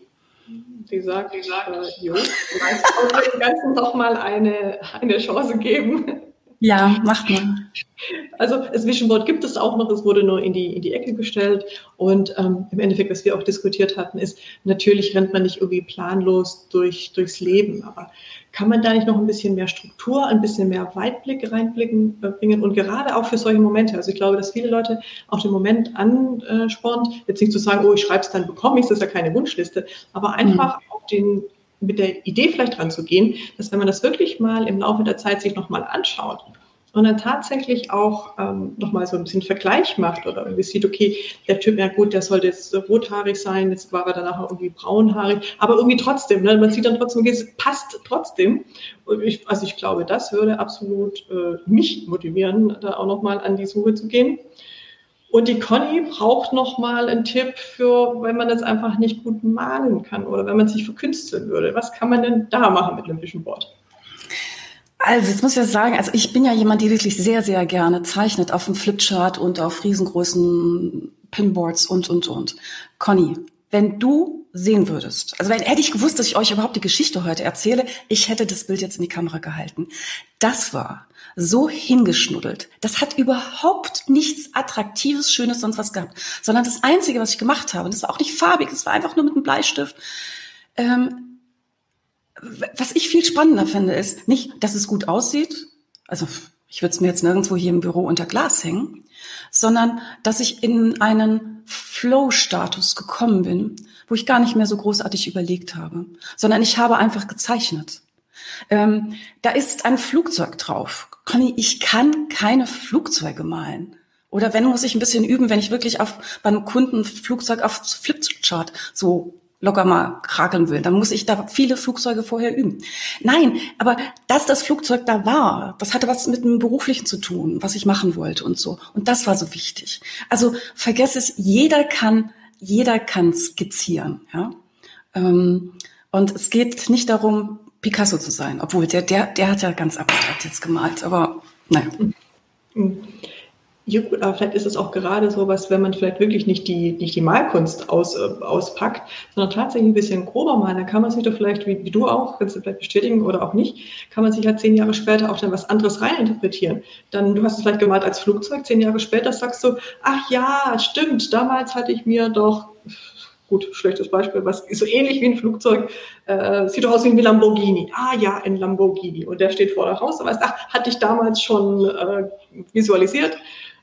die sagt, äh, jo, vielleicht dem Ganzen doch mal eine, eine Chance geben. Ja, macht man. Also das Vision Board gibt es auch noch, es wurde nur in die, in die Ecke gestellt. Und ähm, im Endeffekt, was wir auch diskutiert hatten, ist, natürlich rennt man nicht irgendwie planlos durch, durchs Leben, aber kann man da nicht noch ein bisschen mehr Struktur, ein bisschen mehr Weitblick reinblicken äh, bringen und gerade auch für solche Momente. Also ich glaube, dass viele Leute auch den Moment anspornt, jetzt nicht zu sagen, oh, ich schreibe es, dann bekomme ich es, das ist ja keine Wunschliste, aber einfach mhm. auch den mit der Idee vielleicht ranzugehen, dass wenn man das wirklich mal im Laufe der Zeit sich nochmal anschaut und dann tatsächlich auch ähm, nochmal so ein bisschen Vergleich macht oder irgendwie sieht, okay, der Typ, ja gut, der sollte jetzt rothaarig sein, jetzt war er danach irgendwie braunhaarig, aber irgendwie trotzdem, ne, man sieht dann trotzdem, okay, es passt trotzdem. Und ich, also ich glaube, das würde absolut äh, mich motivieren, da auch nochmal an die Suche zu gehen. Und die Conny braucht nochmal einen Tipp für, wenn man das einfach nicht gut malen kann oder wenn man sich verkünsteln würde. Was kann man denn da machen mit einem Vision Board? Also, jetzt muss ich ja sagen, also ich bin ja jemand, der wirklich sehr, sehr gerne zeichnet auf dem Flipchart und auf riesengroßen Pinboards und, und, und. Conny, wenn du sehen würdest, also wenn, hätte ich gewusst, dass ich euch überhaupt die Geschichte heute erzähle, ich hätte das Bild jetzt in die Kamera gehalten. Das war so hingeschnuddelt. Das hat überhaupt nichts Attraktives, Schönes, sonst was gehabt. Sondern das Einzige, was ich gemacht habe, das war auch nicht farbig, das war einfach nur mit einem Bleistift, ähm, was ich viel spannender finde, ist nicht, dass es gut aussieht. Also ich würde es mir jetzt nirgendwo hier im Büro unter Glas hängen, sondern dass ich in einen Flow-Status gekommen bin, wo ich gar nicht mehr so großartig überlegt habe, sondern ich habe einfach gezeichnet. Ähm, da ist ein Flugzeug drauf. Conny, ich kann keine Flugzeuge malen. Oder wenn, muss ich ein bisschen üben, wenn ich wirklich auf, bei einem Kunden Flugzeug auf Flipchart so locker mal krakeln will, dann muss ich da viele Flugzeuge vorher üben. Nein, aber dass das Flugzeug da war, das hatte was mit dem Beruflichen zu tun, was ich machen wollte und so. Und das war so wichtig. Also vergess es, jeder kann, jeder kann skizzieren, ja. Ähm, und es geht nicht darum, Picasso zu sein, obwohl der, der, der hat ja ganz abstrakt jetzt gemalt, aber naja. Mhm. Ja gut, aber vielleicht ist es auch gerade so was, wenn man vielleicht wirklich nicht die, nicht die Malkunst aus, äh, auspackt, sondern tatsächlich ein bisschen grober malen, dann kann man sich doch vielleicht, wie, wie du auch, kannst du vielleicht bestätigen oder auch nicht, kann man sich halt zehn Jahre später auch dann was anderes reininterpretieren. Dann, du hast es vielleicht gemalt als Flugzeug, zehn Jahre später sagst du, ach ja, stimmt, damals hatte ich mir doch gut, schlechtes Beispiel, was so ähnlich wie ein Flugzeug, äh, sieht doch aus wie ein Lamborghini. Ah ja, ein Lamborghini. Und der steht vor der Haus, aber ach, hatte ich damals schon äh, visualisiert.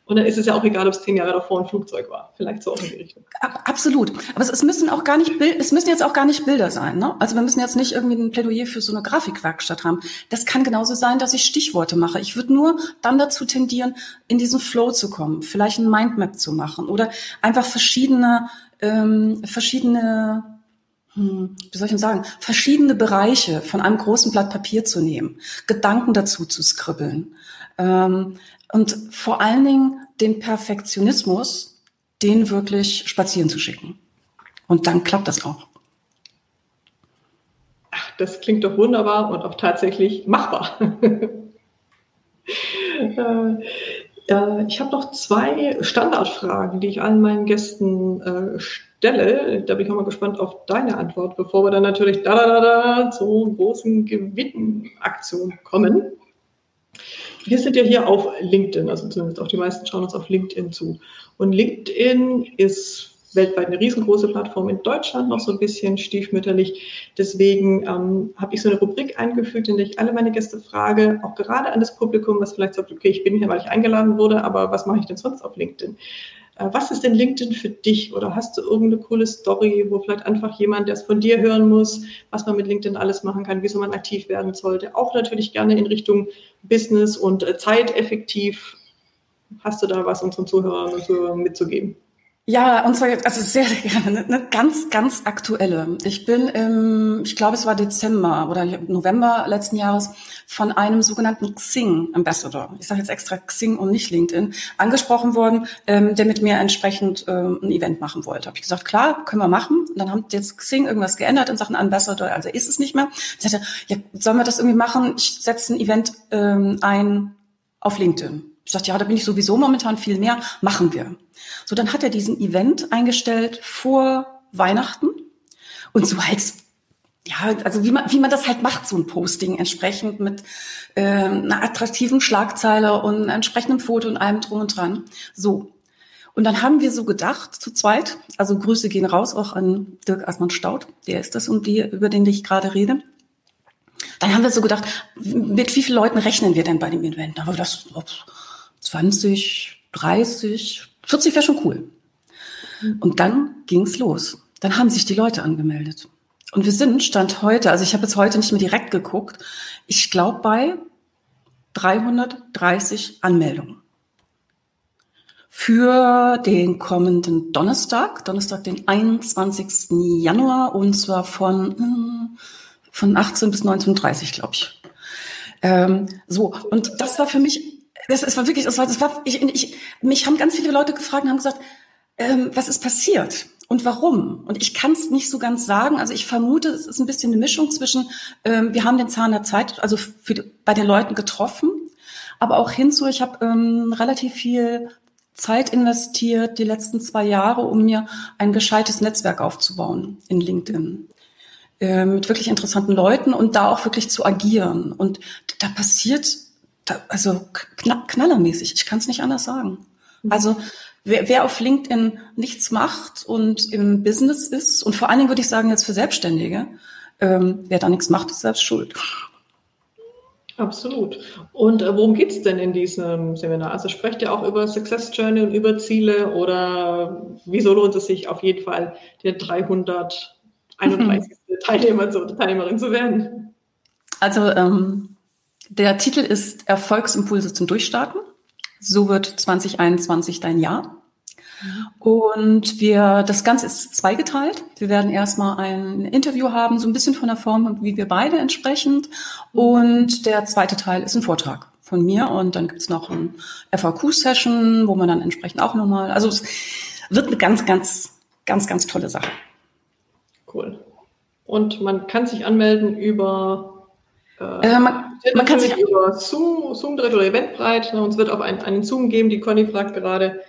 Und dann ist es ja auch egal, ob es zehn Jahre davor ein Flugzeug war. Vielleicht so auch in die Richtung. Absolut. Aber es, müssen auch gar nicht es müssen jetzt auch gar nicht Bilder sein. Ne? Also wir müssen jetzt nicht irgendwie ein Plädoyer für so eine Grafikwerkstatt haben. Das kann genauso sein, dass ich Stichworte mache. Ich würde nur dann dazu tendieren, in diesen Flow zu kommen, vielleicht ein Mindmap zu machen oder einfach verschiedene, ähm, verschiedene hm, wie soll ich denn sagen, verschiedene Bereiche von einem großen Blatt Papier zu nehmen, Gedanken dazu zu skribbeln, ähm, und vor allen Dingen den Perfektionismus, den wirklich spazieren zu schicken. Und dann klappt das auch. Ach, das klingt doch wunderbar und auch tatsächlich machbar. äh, äh, ich habe noch zwei Standardfragen, die ich allen meinen Gästen äh, stelle. Da bin ich auch mal gespannt auf deine Antwort, bevor wir dann natürlich da, da, da, da zur großen Gewinnaktion kommen. Wir sind ja hier auf LinkedIn, also zumindest auch die meisten schauen uns auf LinkedIn zu. Und LinkedIn ist weltweit eine riesengroße Plattform, in Deutschland noch so ein bisschen stiefmütterlich. Deswegen ähm, habe ich so eine Rubrik eingefügt, in der ich alle meine Gäste frage, auch gerade an das Publikum, was vielleicht sagt, okay, ich bin hier, weil ich eingeladen wurde, aber was mache ich denn sonst auf LinkedIn? Äh, was ist denn LinkedIn für dich? Oder hast du irgendeine coole Story, wo vielleicht einfach jemand, der es von dir hören muss, was man mit LinkedIn alles machen kann, wieso man aktiv werden sollte? Auch natürlich gerne in Richtung Business und äh, zeiteffektiv. Hast du da was unseren Zuhörern und Zuhörern mitzugeben? Ja, und zwar also sehr, gerne. Eine ganz, ganz aktuelle. Ich bin im, ich glaube, es war Dezember oder November letzten Jahres von einem sogenannten Xing Ambassador, ich sage jetzt extra Xing und nicht LinkedIn, angesprochen worden, ähm, der mit mir entsprechend ähm, ein Event machen wollte. Habe ich gesagt, klar, können wir machen. Und dann haben jetzt Xing irgendwas geändert in Sachen Ambassador, also ist es nicht mehr. Ich sagte, ja, sollen wir das irgendwie machen? Ich setze ein Event ähm, ein auf LinkedIn. Ich sagte, ja, da bin ich sowieso momentan viel mehr, machen wir. So, dann hat er diesen Event eingestellt vor Weihnachten und so halt, ja, also wie man, wie man das halt macht, so ein Posting entsprechend mit äh, einer attraktiven Schlagzeile und einem entsprechenden Foto und allem drum und dran. So. Und dann haben wir so gedacht, zu zweit, also Grüße gehen raus auch an Dirk Asmann Staud, der ist das, um die, über den ich gerade rede. Dann haben wir so gedacht, mit wie vielen Leuten rechnen wir denn bei dem Event? Da haben wir gedacht, 20, 30, 40 wäre schon cool. Und dann ging's los. Dann haben sich die Leute angemeldet. Und wir sind, Stand heute, also ich habe jetzt heute nicht mehr direkt geguckt, ich glaube bei 330 Anmeldungen. Für den kommenden Donnerstag, Donnerstag, den 21. Januar, und zwar von, hm, von 18 bis 19.30 glaube ich. Ähm, so, und das war für mich das, das war wirklich, das war, das war ich, ich, mich haben ganz viele Leute gefragt und haben gesagt, ähm, was ist passiert und warum? Und ich kann es nicht so ganz sagen. Also ich vermute, es ist ein bisschen eine Mischung zwischen, ähm, wir haben den Zahn der Zeit, also für bei den Leuten getroffen, aber auch hinzu, ich habe ähm, relativ viel Zeit investiert die letzten zwei Jahre, um mir ein gescheites Netzwerk aufzubauen in LinkedIn äh, mit wirklich interessanten Leuten und da auch wirklich zu agieren. Und da passiert also knallermäßig, ich kann es nicht anders sagen. Also wer, wer auf LinkedIn nichts macht und im Business ist, und vor allen Dingen würde ich sagen jetzt für Selbstständige, ähm, wer da nichts macht, ist selbst schuld. Absolut. Und äh, worum geht's denn in diesem Seminar? Also sprecht ihr auch über Success Journey und über Ziele oder wieso lohnt es sich auf jeden Fall, der 331. Teilnehmer zu, Teilnehmerin zu werden? Also ähm, der Titel ist Erfolgsimpulse zum Durchstarten. So wird 2021 dein Jahr. Und wir, das Ganze ist zweigeteilt. Wir werden erstmal ein Interview haben, so ein bisschen von der Form, wie wir beide entsprechend. Und der zweite Teil ist ein Vortrag von mir. Und dann gibt's noch ein FAQ-Session, wo man dann entsprechend auch nochmal, also es wird eine ganz, ganz, ganz, ganz tolle Sache. Cool. Und man kann sich anmelden über äh, man, man kann sich über Zoom, Zoom direkt oder Eventbrite. Ne, uns wird auch ein, einen Zoom geben. Die Conny fragt gerade,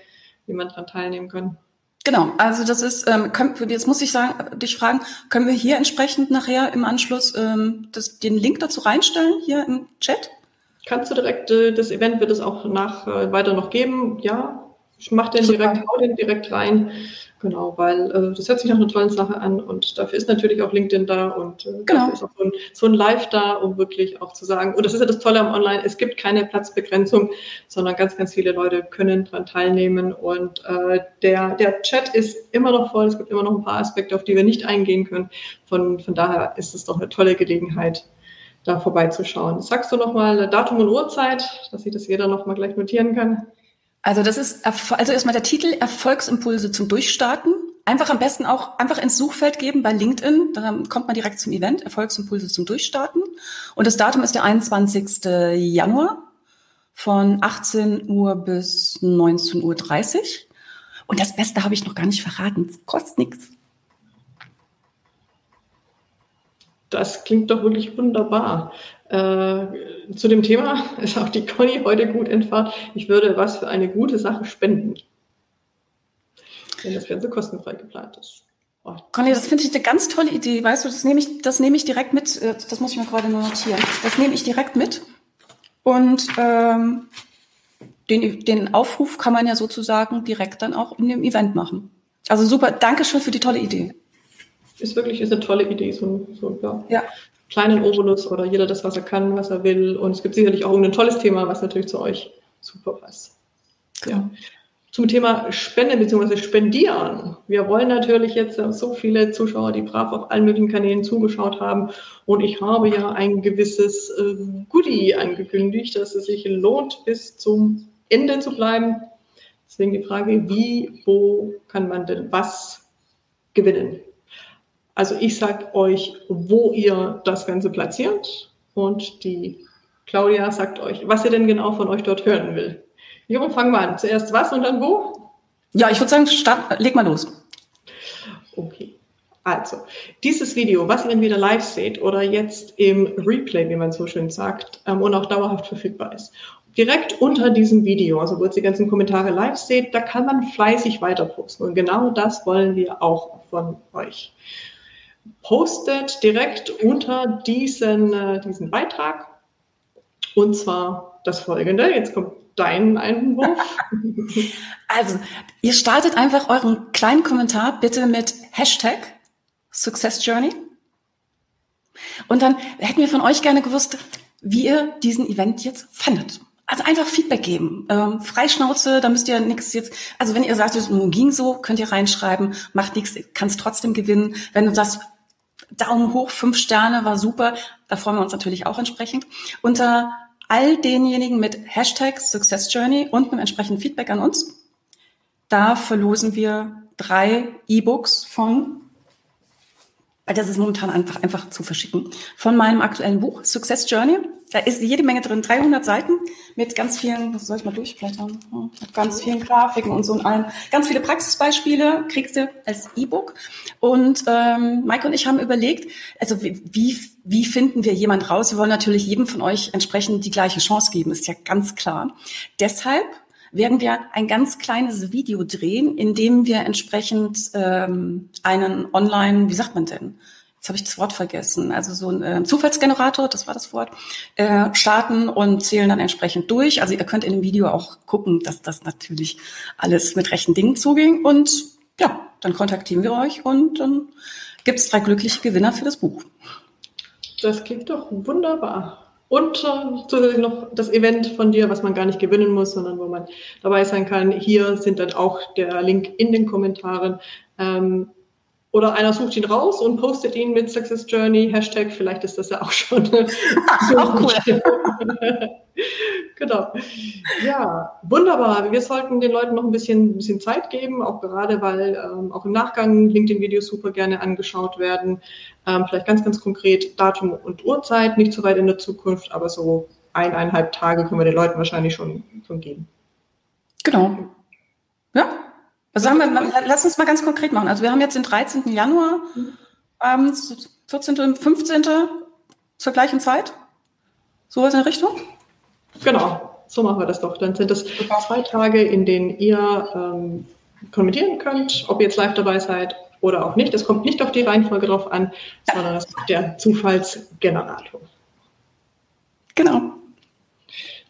wie man daran teilnehmen kann. Genau, also das ist, ähm, können, jetzt muss ich sagen, dich fragen, können wir hier entsprechend nachher im Anschluss ähm, das, den Link dazu reinstellen, hier im Chat? Kannst du direkt, äh, das Event wird es auch nach äh, weiter noch geben, ja. Ich mach den direkt, hau den direkt rein. Genau, weil äh, das hört sich nach einer tollen Sache an und dafür ist natürlich auch LinkedIn da und äh, genau. dafür ist auch so ein, so ein Live da, um wirklich auch zu sagen, und das ist ja das Tolle am Online, es gibt keine Platzbegrenzung, sondern ganz, ganz viele Leute können daran teilnehmen und äh, der, der Chat ist immer noch voll, es gibt immer noch ein paar Aspekte, auf die wir nicht eingehen können. Von, von daher ist es doch eine tolle Gelegenheit, da vorbeizuschauen. Sagst du nochmal Datum und Uhrzeit, dass sich das jeder nochmal gleich notieren kann? Also das ist also erstmal der Titel Erfolgsimpulse zum Durchstarten. Einfach am besten auch einfach ins Suchfeld geben bei LinkedIn, dann kommt man direkt zum Event Erfolgsimpulse zum Durchstarten und das Datum ist der 21. Januar von 18 Uhr bis 19.30 Uhr. Und das Beste habe ich noch gar nicht verraten. Es kostet nichts. Das klingt doch wirklich wunderbar. Äh, zu dem Thema ist auch die Conny heute gut entfacht. Ich würde was für eine gute Sache spenden. Wenn das Ganze kostenfrei geplant ist. Oh. Conny, das finde ich eine ganz tolle Idee. Weißt du, das nehme ich, das nehme ich direkt mit. Äh, das muss ich mir gerade nur notieren. Das nehme ich direkt mit. Und ähm, den, den Aufruf kann man ja sozusagen direkt dann auch in dem Event machen. Also super, danke schön für die tolle Idee. Ist wirklich ist eine tolle Idee, so, so ja. ja. Kleinen Obolus oder jeder das, was er kann, was er will. Und es gibt sicherlich auch ein tolles Thema, was natürlich zu euch super passt. Ja. Genau. Zum Thema Spende bzw. Spendieren. Wir wollen natürlich jetzt so viele Zuschauer, die brav auf allen möglichen Kanälen zugeschaut haben. Und ich habe ja ein gewisses äh, Goodie angekündigt, dass es sich lohnt, bis zum Ende zu bleiben. Deswegen die Frage, wie, wo kann man denn was gewinnen? Also ich sage euch, wo ihr das Ganze platziert und die Claudia sagt euch, was ihr denn genau von euch dort hören will. Jo, fangen wir an. Zuerst was und dann wo? Ja, ich würde sagen, start, leg mal los. Okay. Also, dieses Video, was ihr entweder live seht oder jetzt im Replay, wie man so schön sagt, ähm, und auch dauerhaft verfügbar ist, direkt unter diesem Video, also wo ihr die ganzen Kommentare live seht, da kann man fleißig weiter posten. Und genau das wollen wir auch von euch. Postet direkt unter diesen, äh, diesen Beitrag und zwar das folgende. Jetzt kommt dein Einwurf. also, ihr startet einfach euren kleinen Kommentar bitte mit Hashtag Success Journey. Und dann hätten wir von euch gerne gewusst, wie ihr diesen Event jetzt fandet. Also einfach Feedback geben. Ähm, Freischnauze, da müsst ihr nichts jetzt, also wenn ihr sagt, es ging so, könnt ihr reinschreiben, macht nichts, kann es trotzdem gewinnen. Wenn du das Daumen hoch, fünf Sterne, war super, da freuen wir uns natürlich auch entsprechend. Unter all denjenigen mit Hashtag Success Journey und einem entsprechenden Feedback an uns, da verlosen wir drei E-Books von weil das ist momentan einfach, einfach zu verschicken, von meinem aktuellen Buch Success Journey. Da ist jede Menge drin, 300 Seiten mit ganz vielen, was soll ich mal durchblättern, mit ganz vielen Grafiken und so und allen. Ganz viele Praxisbeispiele kriegst du als E-Book. Und ähm, Mike und ich haben überlegt, also wie, wie, wie finden wir jemand raus? Wir wollen natürlich jedem von euch entsprechend die gleiche Chance geben, ist ja ganz klar. Deshalb werden wir ein ganz kleines Video drehen, in dem wir entsprechend ähm, einen Online, wie sagt man denn? Jetzt habe ich das Wort vergessen. Also so ein äh, Zufallsgenerator, das war das Wort, äh, starten und zählen dann entsprechend durch. Also ihr könnt in dem Video auch gucken, dass das natürlich alles mit rechten Dingen zuging. Und ja, dann kontaktieren wir euch und dann gibt es drei glückliche Gewinner für das Buch. Das klingt doch wunderbar. Und äh, zusätzlich noch das Event von dir, was man gar nicht gewinnen muss, sondern wo man dabei sein kann. Hier sind dann auch der Link in den Kommentaren. Ähm, oder einer sucht ihn raus und postet ihn mit Success Journey, Hashtag, vielleicht ist das ja auch schon. auch cool. genau. Ja, wunderbar. Wir sollten den Leuten noch ein bisschen, ein bisschen Zeit geben, auch gerade, weil ähm, auch im Nachgang LinkedIn-Videos super gerne angeschaut werden. Ähm, vielleicht ganz, ganz konkret Datum und Uhrzeit, nicht so weit in der Zukunft, aber so eineinhalb Tage können wir den Leuten wahrscheinlich schon, schon geben. Genau. Ja, also sagen wir, lass uns mal ganz konkret machen. Also wir haben jetzt den 13. Januar, ähm, 14. und 15. zur gleichen Zeit. So was in der Richtung? Genau, so machen wir das doch. Dann sind das zwei Tage, in denen ihr ähm, kommentieren könnt, ob ihr jetzt live dabei seid oder auch nicht. Es kommt nicht auf die Reihenfolge drauf an, sondern das ist der Zufallsgenerator. Genau.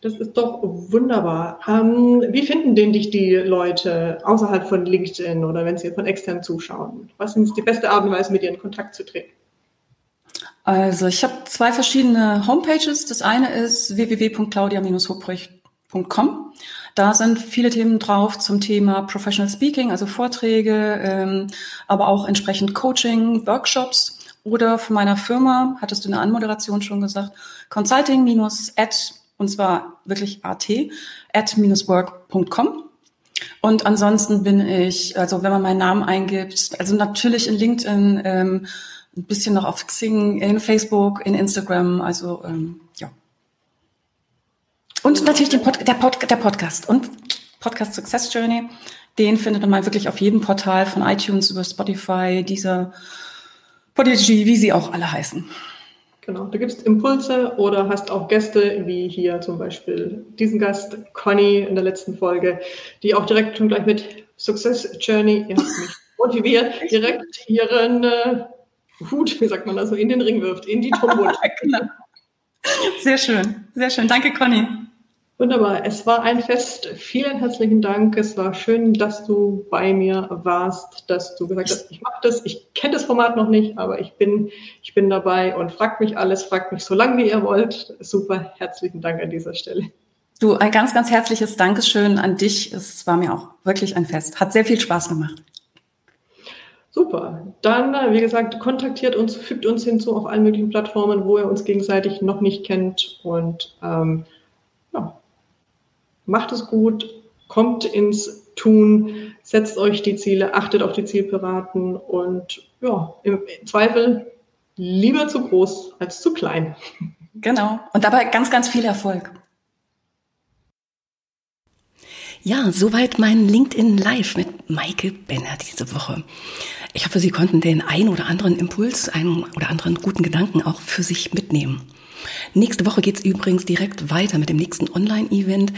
Das ist doch wunderbar. Ähm, wie finden denn dich die Leute außerhalb von LinkedIn oder wenn sie von extern zuschauen? Was ist die beste Art und Weise, mit dir in Kontakt zu treten? Also ich habe zwei verschiedene Homepages. Das eine ist www.claudia-hubrich.com. Da sind viele Themen drauf zum Thema Professional Speaking, also Vorträge, ähm, aber auch entsprechend Coaching, Workshops. Oder von meiner Firma, hattest du in der Anmoderation schon gesagt, consulting-at und zwar wirklich at, at-work.com. Und ansonsten bin ich, also wenn man meinen Namen eingibt, also natürlich in LinkedIn, ähm, ein bisschen noch auf Xing, in Facebook, in Instagram, also ähm, ja. Und natürlich den Pod, der, Pod, der Podcast und Podcast Success Journey, den findet man wirklich auf jedem Portal von iTunes über Spotify, dieser Podigy, wie sie auch alle heißen. Genau, du gibst Impulse oder hast auch Gäste, wie hier zum Beispiel diesen Gast, Conny in der letzten Folge, die auch direkt schon gleich mit Success Journey, ihr habt mich motiviert, direkt ihren äh, Hut, wie sagt man das so, in den Ring wirft, in die Tombola. genau. Sehr schön, sehr schön. Danke, Conny. Wunderbar. Es war ein Fest. Vielen herzlichen Dank. Es war schön, dass du bei mir warst, dass du gesagt hast, ich mache das. Ich kenne das Format noch nicht, aber ich bin, ich bin dabei und fragt mich alles, fragt mich so lange, wie ihr wollt. Super. Herzlichen Dank an dieser Stelle. Du, ein ganz, ganz herzliches Dankeschön an dich. Es war mir auch wirklich ein Fest. Hat sehr viel Spaß gemacht. Super. Dann, äh, wie gesagt, kontaktiert uns, fügt uns hinzu auf allen möglichen Plattformen, wo ihr uns gegenseitig noch nicht kennt. Und ähm, macht es gut, kommt ins Tun, setzt euch die Ziele, achtet auf die Zielpiraten und ja, im Zweifel lieber zu groß als zu klein. Genau. Und dabei ganz, ganz viel Erfolg. Ja, soweit mein LinkedIn Live mit Maike Benner diese Woche. Ich hoffe, Sie konnten den ein oder anderen Impuls, einen oder anderen guten Gedanken auch für sich mitnehmen. Nächste Woche geht's übrigens direkt weiter mit dem nächsten Online-Event.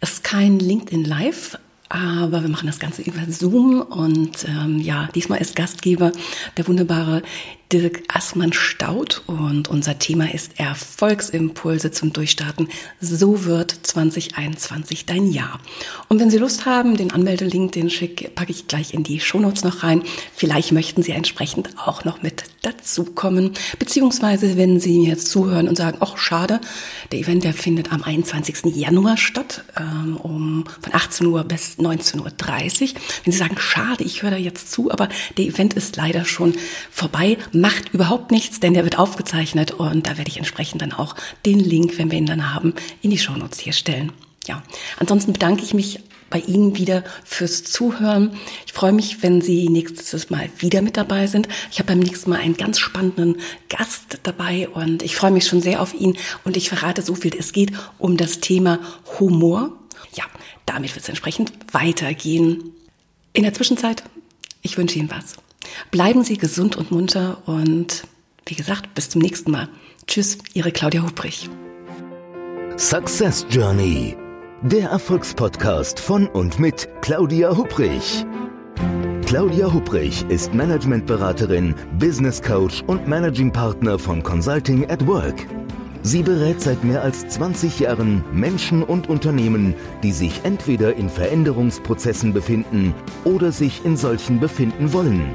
Es ist kein LinkedIn Live, aber wir machen das Ganze über Zoom und ähm, ja, diesmal ist Gastgeber der wunderbare Dirk Assmann Staud und unser Thema ist Erfolgsimpulse zum Durchstarten. So wird 2021 dein Jahr. Und wenn Sie Lust haben, den Anmeldelink, den schick, packe ich gleich in die Shownotes noch rein. Vielleicht möchten Sie entsprechend auch noch mit dazukommen. Beziehungsweise, wenn Sie mir jetzt zuhören und sagen, ach schade, der Event, der findet am 21. Januar statt, ähm, um von 18 Uhr bis 19.30 Uhr. Wenn Sie sagen, schade, ich höre da jetzt zu, aber der Event ist leider schon vorbei macht überhaupt nichts, denn der wird aufgezeichnet und da werde ich entsprechend dann auch den Link, wenn wir ihn dann haben, in die Shownotes hier stellen. Ja, ansonsten bedanke ich mich bei Ihnen wieder fürs Zuhören. Ich freue mich, wenn Sie nächstes Mal wieder mit dabei sind. Ich habe beim nächsten Mal einen ganz spannenden Gast dabei und ich freue mich schon sehr auf ihn und ich verrate so viel. Es geht um das Thema Humor. Ja, damit wird es entsprechend weitergehen. In der Zwischenzeit, ich wünsche Ihnen was. Bleiben Sie gesund und munter und wie gesagt, bis zum nächsten Mal. Tschüss, Ihre Claudia Hubrich. Success Journey, der Erfolgspodcast von und mit Claudia Hubrich. Claudia Hubrich ist Managementberaterin, Business Coach und Managing Partner von Consulting at Work. Sie berät seit mehr als 20 Jahren Menschen und Unternehmen, die sich entweder in Veränderungsprozessen befinden oder sich in solchen befinden wollen.